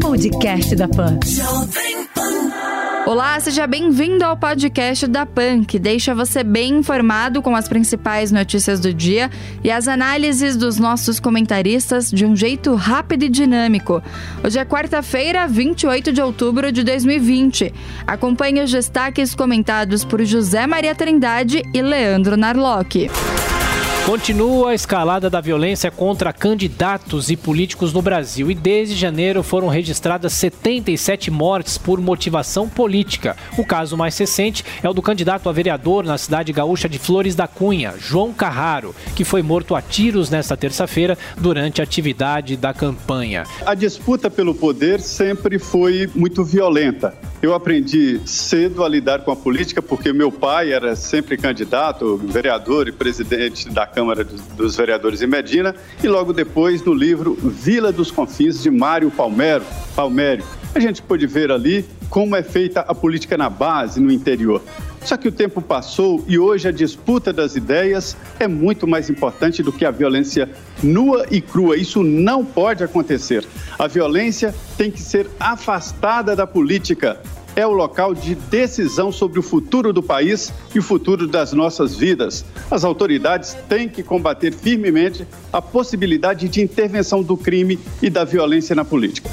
Podcast da Pan. Olá, seja bem-vindo ao podcast da PAN, que deixa você bem informado com as principais notícias do dia e as análises dos nossos comentaristas de um jeito rápido e dinâmico. Hoje é quarta-feira, 28 de outubro de 2020. Acompanhe os destaques comentados por José Maria Trindade e Leandro Narlock. Continua a escalada da violência contra candidatos e políticos no Brasil e desde janeiro foram registradas 77 mortes por motivação política. O caso mais recente é o do candidato a vereador na cidade gaúcha de Flores da Cunha, João Carraro, que foi morto a tiros nesta terça-feira durante a atividade da campanha. A disputa pelo poder sempre foi muito violenta. Eu aprendi cedo a lidar com a política porque meu pai era sempre candidato, vereador e presidente da Câmara dos Vereadores em Medina e logo depois no livro Vila dos Confins de Mário Palmero, Palmério. A gente pôde ver ali como é feita a política na base, no interior. Só que o tempo passou e hoje a disputa das ideias é muito mais importante do que a violência nua e crua. Isso não pode acontecer. A violência tem que ser afastada da política. É o local de decisão sobre o futuro do país e o futuro das nossas vidas. As autoridades têm que combater firmemente a possibilidade de intervenção do crime e da violência na política.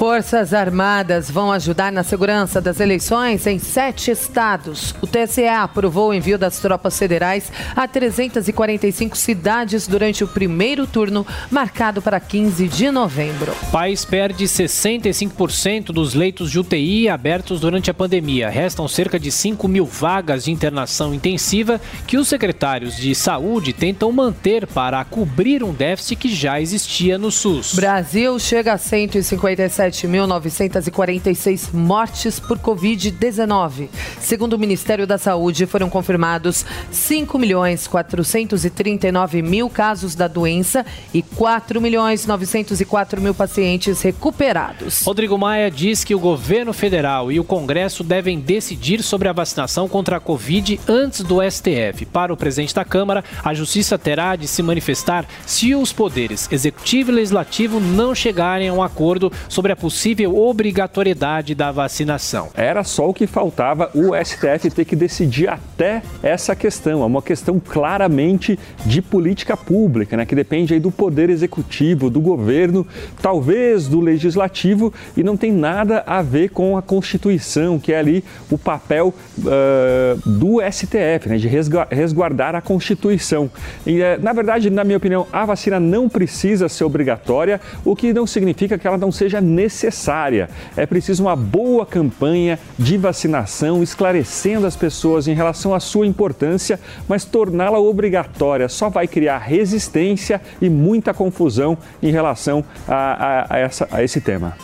Forças Armadas vão ajudar na segurança das eleições em sete estados. O TSE aprovou o envio das tropas federais a 345 cidades durante o primeiro turno, marcado para 15 de novembro. O país perde 65% dos leitos de UTI abertos durante a pandemia. Restam cerca de 5 mil vagas de internação intensiva que os secretários de saúde tentam manter para cobrir um déficit que já existia no SUS. Brasil chega a 157 7.946 mortes por Covid-19. Segundo o Ministério da Saúde, foram confirmados 5 milhões 439 mil casos da doença e 4 milhões 904 mil pacientes recuperados. Rodrigo Maia diz que o governo federal e o Congresso devem decidir sobre a vacinação contra a Covid antes do STF. Para o presidente da Câmara, a Justiça terá de se manifestar se os poderes executivo e legislativo não chegarem a um acordo sobre a possível obrigatoriedade da vacinação. Era só o que faltava o STF ter que decidir até essa questão. É uma questão claramente de política pública, né, que depende aí do poder executivo, do governo, talvez do legislativo e não tem nada a ver com a Constituição, que é ali o papel uh, do STF, né, de resguardar a Constituição. E, uh, na verdade, na minha opinião, a vacina não precisa ser obrigatória, o que não significa que ela não seja necessária necessária. É preciso uma boa campanha de vacinação, esclarecendo as pessoas em relação à sua importância, mas torná-la obrigatória só vai criar resistência e muita confusão em relação a, a, a, essa, a esse tema.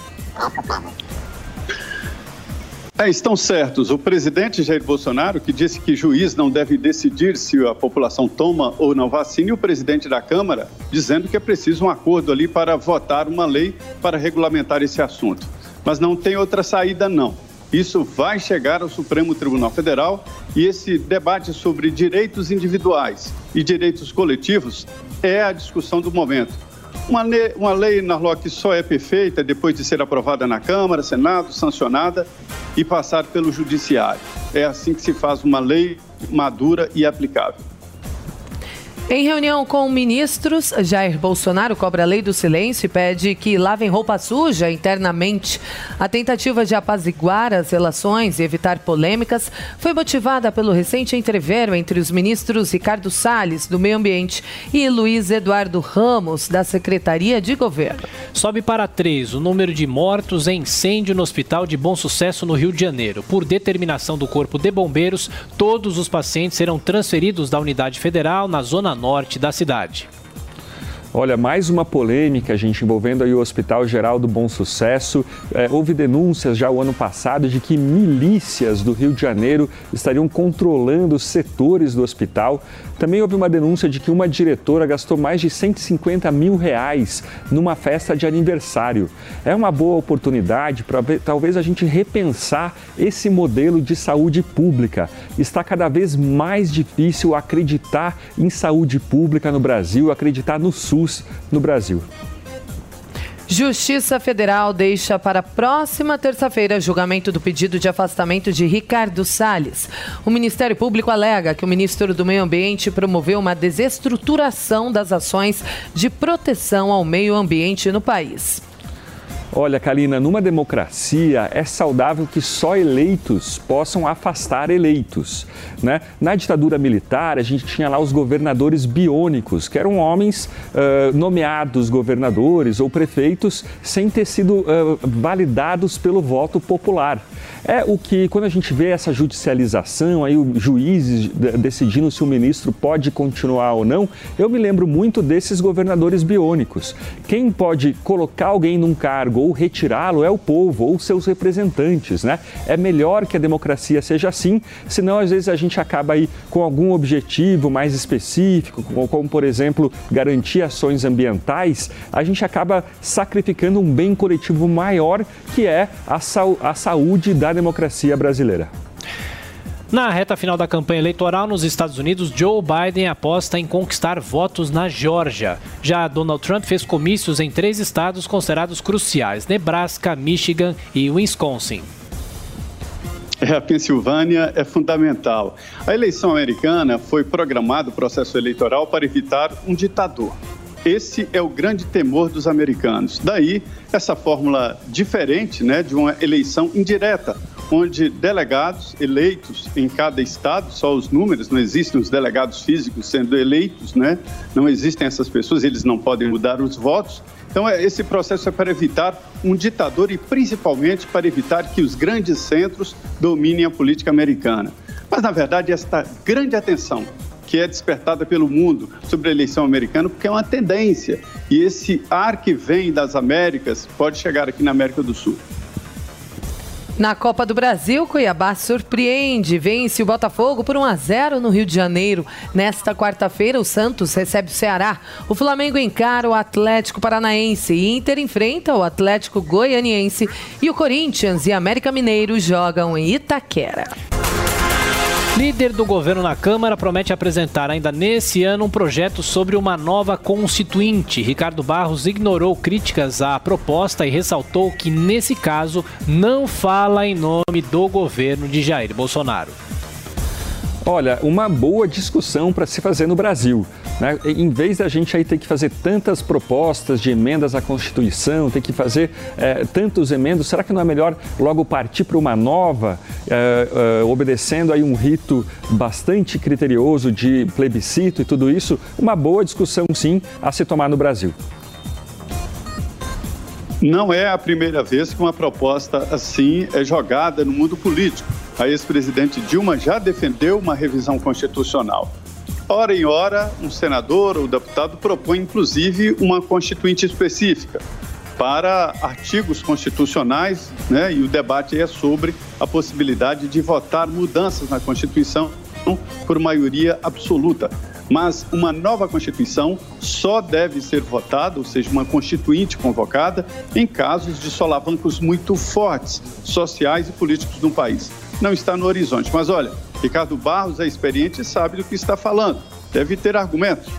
É, estão certos. O presidente Jair Bolsonaro, que disse que juiz não deve decidir se a população toma ou não vacina, e o presidente da Câmara dizendo que é preciso um acordo ali para votar uma lei para regulamentar esse assunto. Mas não tem outra saída, não. Isso vai chegar ao Supremo Tribunal Federal e esse debate sobre direitos individuais e direitos coletivos é a discussão do momento. Uma lei, uma lei Narlock, só é perfeita depois de ser aprovada na Câmara, Senado, sancionada e passar pelo Judiciário. É assim que se faz uma lei madura e aplicável. Em reunião com ministros, Jair Bolsonaro cobra a lei do silêncio e pede que lavem roupa suja internamente. A tentativa de apaziguar as relações e evitar polêmicas foi motivada pelo recente entrevero entre os ministros Ricardo Salles, do Meio Ambiente, e Luiz Eduardo Ramos, da Secretaria de Governo. Sobe para três o número de mortos em incêndio no Hospital de Bom Sucesso, no Rio de Janeiro. Por determinação do Corpo de Bombeiros, todos os pacientes serão transferidos da unidade federal na zona norte da cidade. Olha, mais uma polêmica, gente, envolvendo aí o Hospital Geral do Bom Sucesso. É, houve denúncias já o ano passado de que milícias do Rio de Janeiro estariam controlando setores do hospital. Também houve uma denúncia de que uma diretora gastou mais de 150 mil reais numa festa de aniversário. É uma boa oportunidade para talvez a gente repensar esse modelo de saúde pública. Está cada vez mais difícil acreditar em saúde pública no Brasil, acreditar no SUS no Brasil. Justiça Federal deixa para próxima terça-feira julgamento do pedido de afastamento de Ricardo Salles. O Ministério Público alega que o ministro do Meio Ambiente promoveu uma desestruturação das ações de proteção ao meio ambiente no país. Olha, Kalina, numa democracia é saudável que só eleitos possam afastar eleitos. Né? Na ditadura militar, a gente tinha lá os governadores biônicos, que eram homens uh, nomeados governadores ou prefeitos sem ter sido uh, validados pelo voto popular. É o que, quando a gente vê essa judicialização, aí os juízes decidindo se o ministro pode continuar ou não, eu me lembro muito desses governadores biônicos. Quem pode colocar alguém num cargo ou retirá-lo é o povo ou seus representantes, né? É melhor que a democracia seja assim, senão às vezes a gente acaba aí com algum objetivo mais específico, como, por exemplo garantir ações ambientais, a gente acaba sacrificando um bem coletivo maior que é a, a saúde da democracia brasileira. Na reta final da campanha eleitoral nos Estados Unidos, Joe Biden aposta em conquistar votos na Geórgia. Já Donald Trump fez comícios em três estados considerados cruciais: Nebraska, Michigan e Wisconsin. É, a Pensilvânia é fundamental. A eleição americana foi programado o processo eleitoral para evitar um ditador. Esse é o grande temor dos americanos. Daí essa fórmula diferente, né, de uma eleição indireta onde delegados eleitos em cada estado, só os números, não existem os delegados físicos sendo eleitos, né? Não existem essas pessoas, eles não podem mudar os votos. Então, é, esse processo é para evitar um ditador e principalmente para evitar que os grandes centros dominem a política americana. Mas, na verdade, esta grande atenção que é despertada pelo mundo sobre a eleição americana, porque é uma tendência. E esse ar que vem das Américas pode chegar aqui na América do Sul. Na Copa do Brasil, Cuiabá surpreende, vence o Botafogo por 1 a 0 no Rio de Janeiro. Nesta quarta-feira, o Santos recebe o Ceará. O Flamengo encara o Atlético Paranaense Inter enfrenta o Atlético Goianiense e o Corinthians e América Mineiro jogam em Itaquera. Líder do governo na Câmara promete apresentar ainda nesse ano um projeto sobre uma nova constituinte. Ricardo Barros ignorou críticas à proposta e ressaltou que, nesse caso, não fala em nome do governo de Jair Bolsonaro. Olha, uma boa discussão para se fazer no Brasil. Né? Em vez da gente aí ter que fazer tantas propostas de emendas à Constituição, ter que fazer é, tantos emendos, será que não é melhor logo partir para uma nova, é, é, obedecendo aí um rito bastante criterioso de plebiscito e tudo isso? Uma boa discussão, sim, a se tomar no Brasil. Não é a primeira vez que uma proposta assim é jogada no mundo político. A ex-presidente Dilma já defendeu uma revisão constitucional. Hora em hora, um senador ou deputado propõe, inclusive, uma constituinte específica para artigos constitucionais, né? E o debate é sobre a possibilidade de votar mudanças na Constituição por maioria absoluta. Mas uma nova Constituição só deve ser votada, ou seja, uma constituinte convocada, em casos de solavancos muito fortes, sociais e políticos no país. Não está no horizonte. Mas olha, Ricardo Barros é experiente e sabe do que está falando. Deve ter argumentos.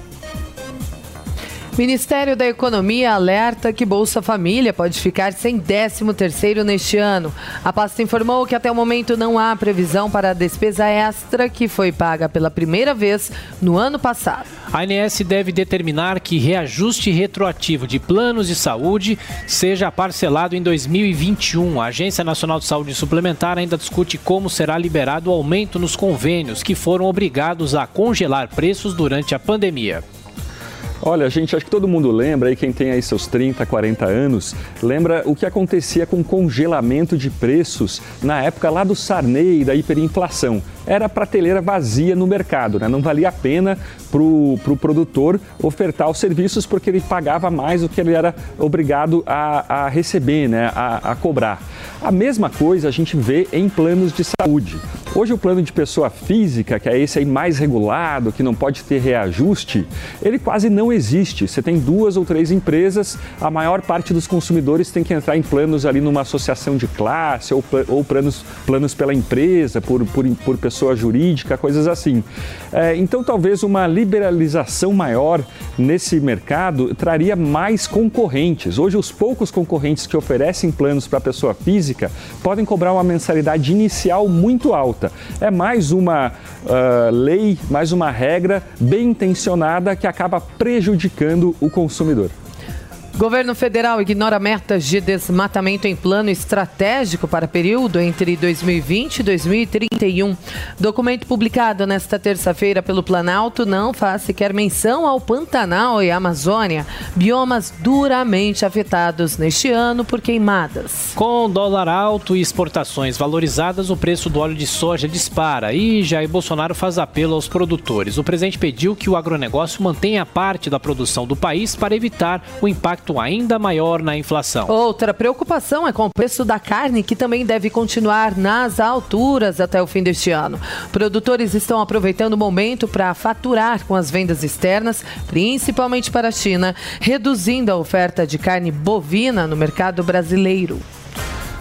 Ministério da Economia alerta que Bolsa Família pode ficar sem 13º neste ano. A pasta informou que até o momento não há previsão para a despesa extra que foi paga pela primeira vez no ano passado. A ANS deve determinar que reajuste retroativo de planos de saúde seja parcelado em 2021. A Agência Nacional de Saúde Suplementar ainda discute como será liberado o aumento nos convênios que foram obrigados a congelar preços durante a pandemia. Olha, gente, acho que todo mundo lembra, aí quem tem aí seus 30, 40 anos, lembra o que acontecia com congelamento de preços na época lá do Sarney, da hiperinflação. Era prateleira vazia no mercado, né? não valia a pena para o pro produtor ofertar os serviços porque ele pagava mais do que ele era obrigado a, a receber, né? a, a cobrar. A mesma coisa a gente vê em planos de saúde. Hoje o plano de pessoa física, que é esse aí mais regulado, que não pode ter reajuste, ele quase não existe. Você tem duas ou três empresas, a maior parte dos consumidores tem que entrar em planos ali numa associação de classe ou, ou planos, planos pela empresa, por, por, por pessoa jurídica, coisas assim. É, então talvez uma liberalização maior nesse mercado traria mais concorrentes. Hoje os poucos concorrentes que oferecem planos para pessoa física podem cobrar uma mensalidade inicial muito alta. É mais uma uh, lei, mais uma regra bem intencionada que acaba prejudicando o consumidor. Governo federal ignora metas de desmatamento em plano estratégico para período entre 2020 e 2031. Documento publicado nesta terça-feira pelo Planalto não faz sequer menção ao Pantanal e Amazônia, biomas duramente afetados neste ano por queimadas. Com dólar alto e exportações valorizadas, o preço do óleo de soja dispara e Jair Bolsonaro faz apelo aos produtores. O presidente pediu que o agronegócio mantenha parte da produção do país para evitar o impacto impacto ainda maior na inflação. Outra preocupação é com o preço da carne, que também deve continuar nas alturas até o fim deste ano. Produtores estão aproveitando o momento para faturar com as vendas externas, principalmente para a China, reduzindo a oferta de carne bovina no mercado brasileiro.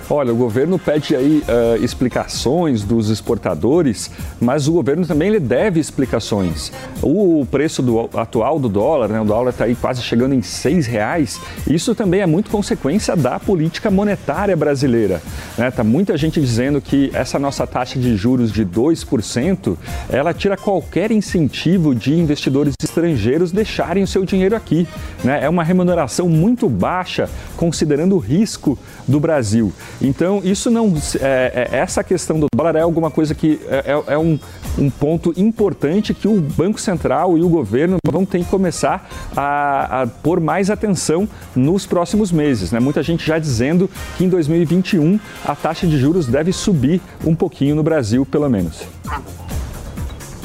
Olha, o governo pede aí uh, explicações dos exportadores, mas o governo também lhe deve explicações. O, preço do, atual do dólar, né, o dólar está aí quase chegando em seis reais. Isso também é muito consequência da política monetária brasileira. Né? Tá muita gente dizendo que essa nossa taxa de juros de 2%, ela tira qualquer incentivo de investidores estrangeiros deixarem o seu dinheiro aqui. Né? É uma remuneração muito baixa, considerando o risco do Brasil. Então, isso não. É, é, essa questão do dólar é alguma coisa que é, é, é um, um ponto importante que o Banco Central e o governo vão ter que começar a, a pôr mais atenção nos próximos meses. Né? Muita gente já dizendo que em 2021 a taxa de juros deve subir um pouquinho no Brasil, pelo menos.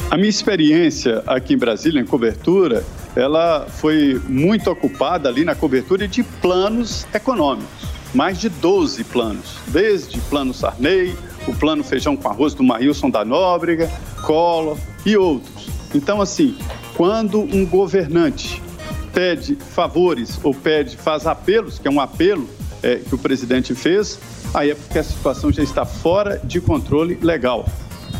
A minha experiência aqui em Brasília, em cobertura, ela foi muito ocupada ali na cobertura de planos econômicos mais de 12 planos, desde Plano Sarney, o Plano Feijão com Arroz do Maílson da Nóbrega, Collor e outros. Então, assim, quando um governante pede favores ou pede, faz apelos, que é um apelo é, que o presidente fez, aí é porque a situação já está fora de controle legal.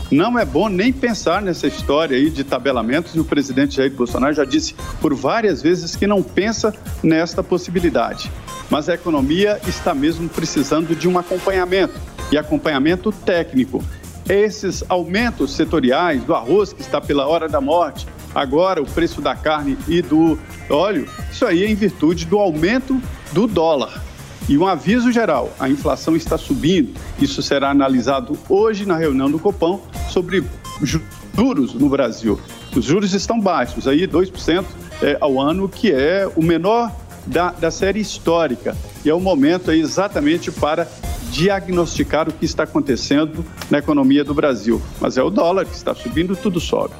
Não é bom nem pensar nessa história aí de tabelamentos e o presidente Jair Bolsonaro já disse por várias vezes que não pensa nesta possibilidade mas a economia está mesmo precisando de um acompanhamento e acompanhamento técnico. Esses aumentos setoriais do arroz que está pela hora da morte, agora o preço da carne e do óleo, isso aí é em virtude do aumento do dólar. E um aviso geral: a inflação está subindo. Isso será analisado hoje na reunião do Copom sobre juros no Brasil. Os juros estão baixos, aí 2% é, ao ano, que é o menor da, da série histórica. E é o momento exatamente para diagnosticar o que está acontecendo na economia do Brasil. Mas é o dólar que está subindo, tudo sobe.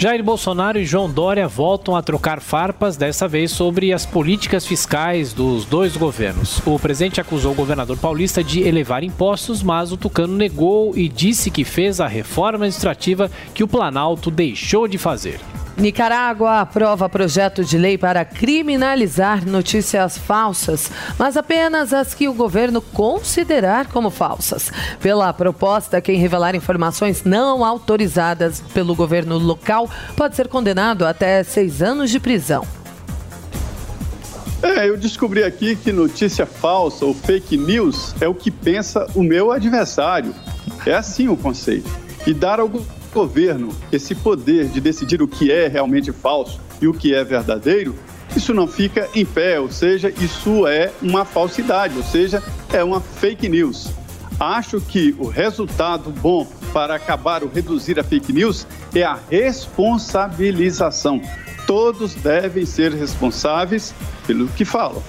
Jair Bolsonaro e João Dória voltam a trocar farpas, dessa vez sobre as políticas fiscais dos dois governos. O presidente acusou o governador paulista de elevar impostos, mas o Tucano negou e disse que fez a reforma administrativa que o Planalto deixou de fazer. Nicarágua aprova projeto de lei para criminalizar notícias falsas, mas apenas as que o governo considerar como falsas. Pela proposta, quem revelar informações não autorizadas pelo governo local pode ser condenado até seis anos de prisão. É, eu descobri aqui que notícia falsa ou fake news é o que pensa o meu adversário. É assim o conceito. E dar algum governo esse poder de decidir o que é realmente falso e o que é verdadeiro, isso não fica em pé, ou seja, isso é uma falsidade, ou seja, é uma fake news. Acho que o resultado bom para acabar ou reduzir a fake news é a responsabilização. Todos devem ser responsáveis pelo que falam.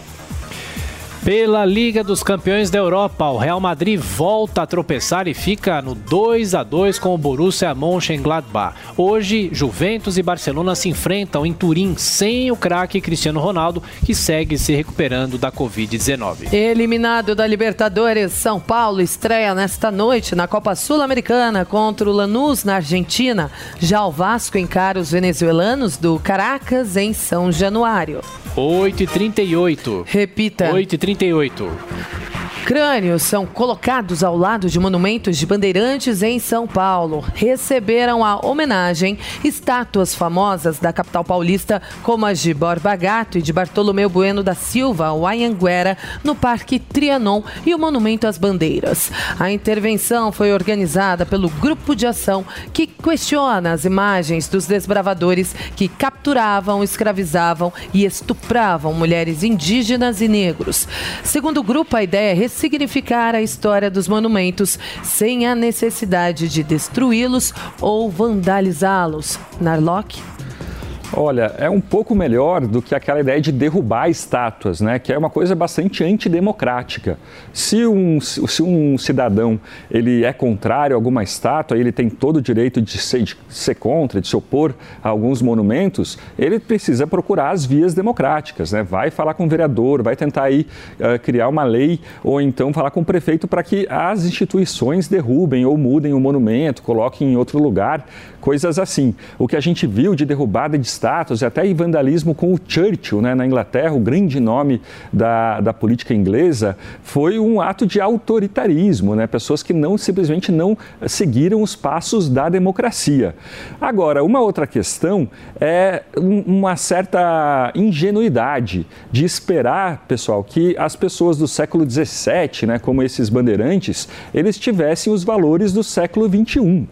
Pela Liga dos Campeões da Europa, o Real Madrid volta a tropeçar e fica no 2 a 2 com o Borussia Mönchengladbach. Hoje, Juventus e Barcelona se enfrentam em Turim sem o craque Cristiano Ronaldo, que segue se recuperando da Covid-19. Eliminado da Libertadores, São Paulo estreia nesta noite na Copa Sul-Americana contra o Lanús na Argentina. Já o Vasco encara os venezuelanos do Caracas em São Januário. 8h38. Repita. 8h38. 38. Crânios são colocados ao lado de monumentos de bandeirantes em São Paulo. Receberam a homenagem estátuas famosas da capital paulista, como as de Borba Gato e de Bartolomeu Bueno da Silva, o Anhanguera, no Parque Trianon e o Monumento às Bandeiras. A intervenção foi organizada pelo Grupo de Ação que questiona as imagens dos desbravadores que capturavam, escravizavam e estupravam mulheres indígenas e negros. Segundo o grupo, a ideia é ressignificar a história dos monumentos sem a necessidade de destruí-los ou vandalizá-los. Narlock? Olha, é um pouco melhor do que aquela ideia de derrubar estátuas, né? Que é uma coisa bastante antidemocrática. Se um, se um cidadão ele é contrário a alguma estátua, ele tem todo o direito de ser, de ser contra, de se opor a alguns monumentos, ele precisa procurar as vias democráticas, né? Vai falar com o vereador, vai tentar aí uh, criar uma lei ou então falar com o prefeito para que as instituições derrubem ou mudem o monumento, coloquem em outro lugar, coisas assim. O que a gente viu de derrubada de e até em vandalismo com o Churchill né, na Inglaterra, o grande nome da, da política inglesa, foi um ato de autoritarismo, né, pessoas que não simplesmente não seguiram os passos da democracia. Agora, uma outra questão é uma certa ingenuidade de esperar, pessoal, que as pessoas do século XVII, né, como esses bandeirantes, eles tivessem os valores do século XXI.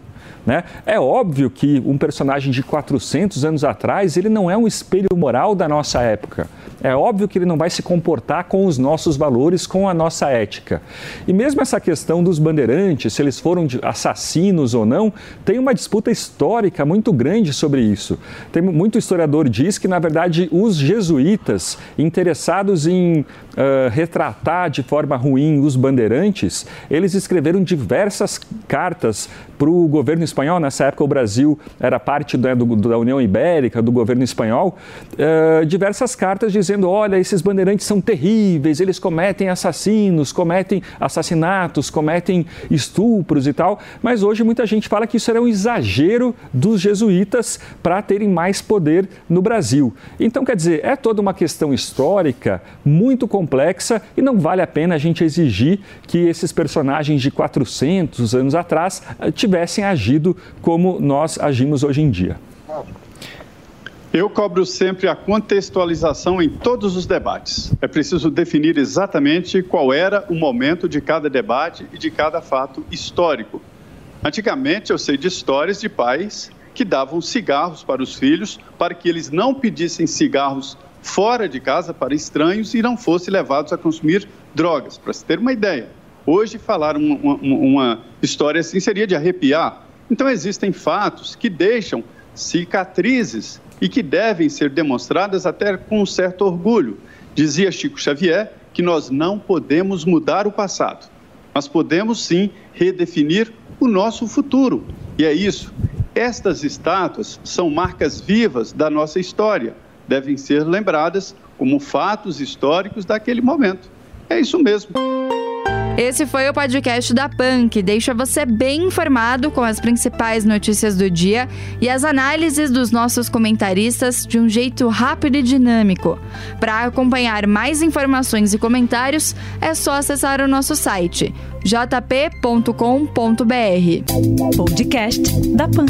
Né? É óbvio que um personagem de 400 anos atrás ele não é um espelho moral da nossa época. É óbvio que ele não vai se comportar com os nossos valores, com a nossa ética. E mesmo essa questão dos bandeirantes, se eles foram assassinos ou não, tem uma disputa histórica muito grande sobre isso. Tem muito historiador diz que na verdade os jesuítas interessados em uh, retratar de forma ruim os bandeirantes, eles escreveram diversas cartas para o governo espanhol. Nessa época, o Brasil era parte da, do, da União Ibérica, do governo espanhol. Uh, diversas cartas dizendo: olha, esses bandeirantes são terríveis, eles cometem assassinos, cometem assassinatos, cometem estupros e tal. Mas hoje muita gente fala que isso era um exagero dos jesuítas para terem mais poder no Brasil. Então, quer dizer, é toda uma questão histórica muito complexa e não vale a pena a gente exigir que esses personagens de 400 anos atrás tivessem agido como nós agimos hoje em dia. Eu cobro sempre a contextualização em todos os debates. É preciso definir exatamente qual era o momento de cada debate e de cada fato histórico. Antigamente, eu sei de histórias de pais que davam cigarros para os filhos para que eles não pedissem cigarros fora de casa para estranhos e não fossem levados a consumir drogas, para se ter uma ideia. Hoje, falar uma, uma, uma história assim seria de arrepiar. Então, existem fatos que deixam cicatrizes e que devem ser demonstradas até com um certo orgulho. Dizia Chico Xavier que nós não podemos mudar o passado, mas podemos sim redefinir o nosso futuro. E é isso. Estas estátuas são marcas vivas da nossa história, devem ser lembradas como fatos históricos daquele momento. É isso mesmo. Esse foi o podcast da PAN, que deixa você bem informado com as principais notícias do dia e as análises dos nossos comentaristas de um jeito rápido e dinâmico. Para acompanhar mais informações e comentários, é só acessar o nosso site jp.com.br. Podcast da PAN.